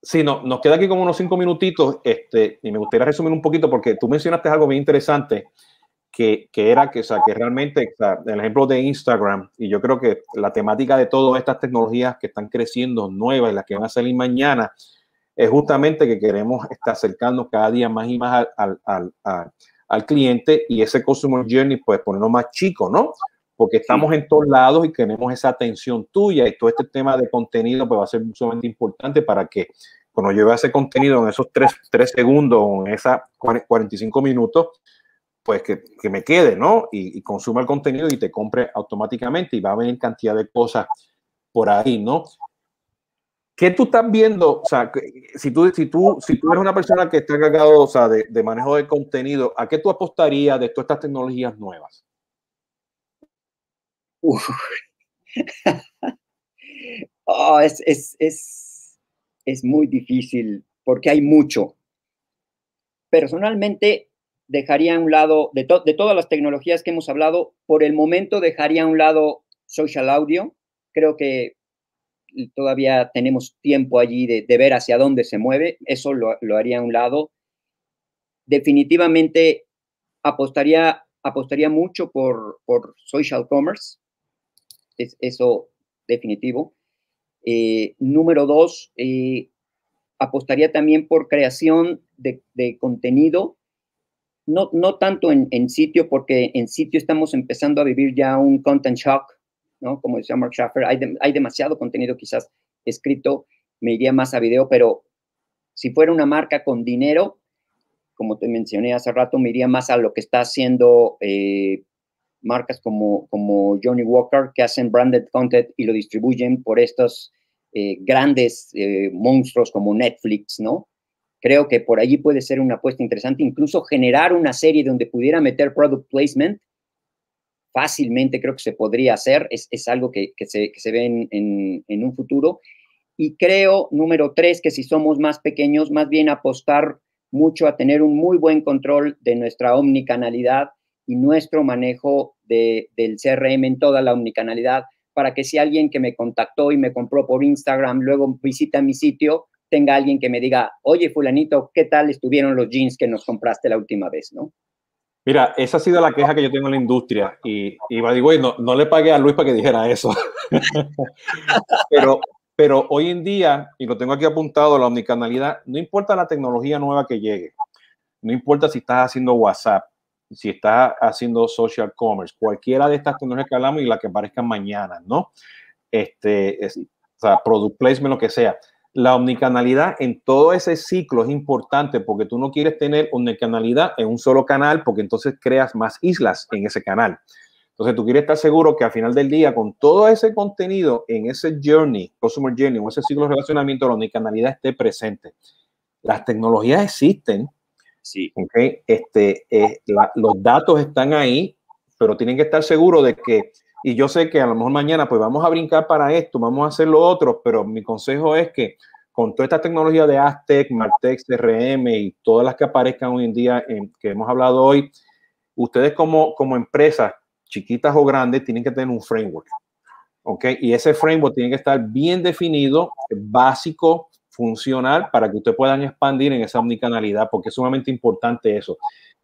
Sí, no, nos queda aquí como unos cinco minutitos este, y me gustaría resumir un poquito porque tú mencionaste algo bien interesante que, que era que, o sea, que realmente, el ejemplo de Instagram, y yo creo que la temática de todas estas tecnologías que están creciendo, nuevas y las que van a salir mañana, es justamente que queremos estar acercando cada día más y más al, al, al, al cliente y ese customer journey, pues ponerlo más chico, ¿no? porque estamos en todos lados y queremos esa atención tuya y todo este tema de contenido pues va a ser sumamente importante para que cuando yo vea ese contenido en esos 3, segundos o en esas 45 minutos, pues que, que me quede, ¿no? Y, y, consuma el contenido y te compre automáticamente y va a venir cantidad de cosas por ahí, ¿no? ¿Qué tú estás viendo? O sea, si tú, si tú, si tú eres una persona que está encargado o sea, de, de manejo de contenido, ¿a qué tú apostarías de todas estas tecnologías nuevas? Oh, es, es, muy difícil porque hay mucho. Personalmente, dejaría a un lado, de, de todas las tecnologías que hemos hablado, por el momento dejaría a un lado social audio. Creo que todavía tenemos tiempo allí de, ver hacia dónde se mueve. Eso lo, lo, haría a un lado. Definitivamente apostaría, apostaría mucho por, por social commerce es eso definitivo. Eh, número dos, eh, apostaría también por creación de, contenido, no, no tanto en, sitio, porque en sitio estamos empezando a vivir ya un content shock, ¿no? Como decía Mark Schaffer, hay, hay demasiado contenido quizás escrito, me iría más a video, pero si fuera una marca con dinero, como te mencioné hace rato, me iría más a lo que está haciendo eh, marcas como, como Johnny Walker que hacen branded content y lo distribuyen por estos eh, grandes eh, monstruos como Netflix, ¿no? Creo que por allí puede ser una apuesta interesante, incluso generar una serie donde pudiera meter product placement, fácilmente creo que se podría hacer, es, es algo que, que, se, que, se, ve en, en, un futuro. Y creo, número tres, que si somos más pequeños, más bien apostar mucho a tener un muy buen control de nuestra omnicanalidad y nuestro manejo del CRM en toda la omnicanalidad para que si alguien que me contactó y me compró por Instagram luego visita mi sitio, tenga alguien que me diga, oye, fulanito, ¿qué tal estuvieron los jeans que nos compraste la última vez, no? Mira, esa ha sido la queja que yo tengo en la industria y, y digo, no, no le pagué a Luis para que dijera eso. pero, pero hoy en día, y lo tengo aquí apuntado, la omnicanalidad, no importa la tecnología nueva que llegue, no importa si estás haciendo WhatsApp, si estás haciendo social commerce, cualquiera de estas tecnologías que hablamos y la que aparezcan mañana, ¿no? Este, o sea, product placement, lo que sea la omnicanalidad en todo ese ciclo es importante porque tú no quieres tener omnicanalidad en un solo canal porque entonces creas más islas en ese canal. Entonces tú quieres estar seguro que al final del día con todo ese contenido en ese journey, customer journey o ese ciclo de relacionamiento, la omnicanalidad esté presente. Las tecnologías existen, sí. ¿okay? este, eh, los datos están ahí, pero tienen que estar seguros de que y yo sé que a lo mejor mañana pues vamos a brincar para esto, vamos a hacer lo otro, pero mi consejo es que con toda esta tecnología de Aztec, Martech, CRM y todas las que aparezcan hoy en día que hemos hablado hoy, ustedes como, como empresas chiquitas o grandes tienen que tener un framework. ¿Ok? Y ese framework tiene que estar bien definido, básico, funcional, para que ustedes puedan expandir en esa omnicanalidad, porque es sumamente importante eso.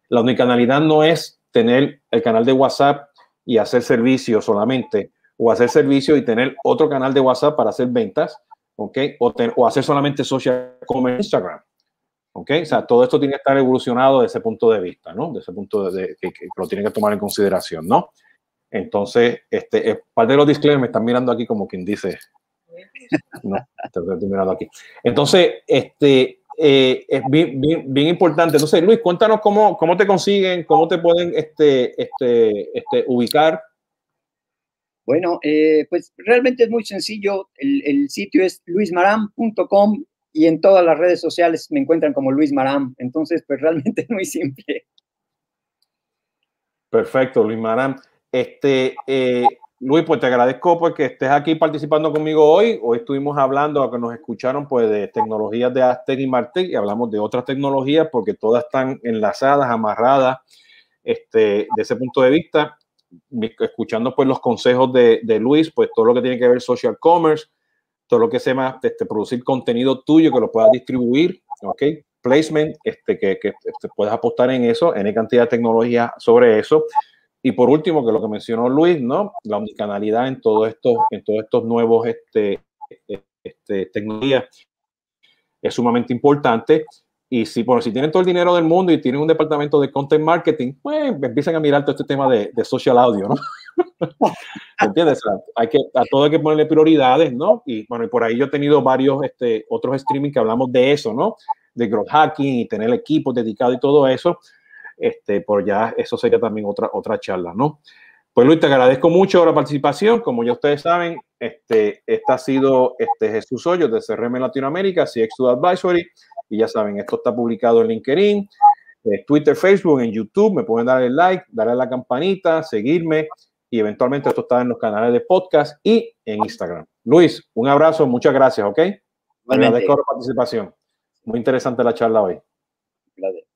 La omnicanalidad no es tener el canal de WhatsApp y hacer servicio solamente, o hacer servicio y tener otro canal de WhatsApp para hacer ventas, ¿ok? O, o hacer solamente social como Instagram, ¿ok? O sea, todo esto tiene que estar evolucionado desde ese punto de vista, ¿no? De ese punto de, que, lo tienen que tomar en consideración, ¿no? Entonces, este, eh, parte de los disclaimers me están mirando aquí como quien dice, no, estoy mirando aquí. Entonces, este, eh, es bien, bien, importante. Entonces, Luis, cuéntanos cómo, cómo te consiguen, cómo te pueden este, este, este, ubicar. Bueno, eh, pues realmente es muy sencillo. El, sitio es luismaram.com y en todas las redes sociales me encuentran como Luis Maram. Entonces, pues realmente es muy simple. Perfecto, Luis Maram. Este, eh, Luis, pues te agradezco porque estés aquí participando conmigo hoy. Hoy estuvimos hablando, a que nos escucharon, pues de tecnologías de Aztec y Martec y hablamos de otras tecnologías porque todas están enlazadas, amarradas, este, de ese punto de vista. Escuchando pues los consejos de, de Luis, pues todo lo que tiene que ver social commerce, todo lo que se llama este, producir contenido tuyo que lo puedas distribuir, ¿ok? Placement, este, que, que este, puedes apostar en eso, en cantidad de tecnología sobre eso. Y por último, que lo que mencionó Luis, ¿no? La omnicanalidad en todo esto, en todos estos nuevos este, este, tecnologías es sumamente importante. Y si, bueno, si tienen todo el dinero del mundo y tienen un departamento de content marketing, pues empiezan a mirar todo este tema de, de social audio, ¿no? ¿Entiendes? hay que, a todo hay que ponerle prioridades, ¿no? Y bueno, y por ahí yo he tenido varios este, otros streaming que hablamos de eso, ¿no? De growth hacking y tener equipos dedicados y todo eso este, por ya eso sería también otra, otra charla, ¿no? Pues Luis, te agradezco mucho la participación. Como ya ustedes saben, este, este ha sido este Jesús Hoyos de CRM Latinoamérica, CX2 Advisory. Y ya saben, esto está publicado en LinkedIn, Twitter, Facebook, en YouTube. Me pueden dar el like, darle a la campanita, seguirme y eventualmente esto está en los canales de podcast y en Instagram. Luis, un abrazo, muchas gracias, ¿ok? Agradezco la participación. Muy interesante la charla hoy. Gracias.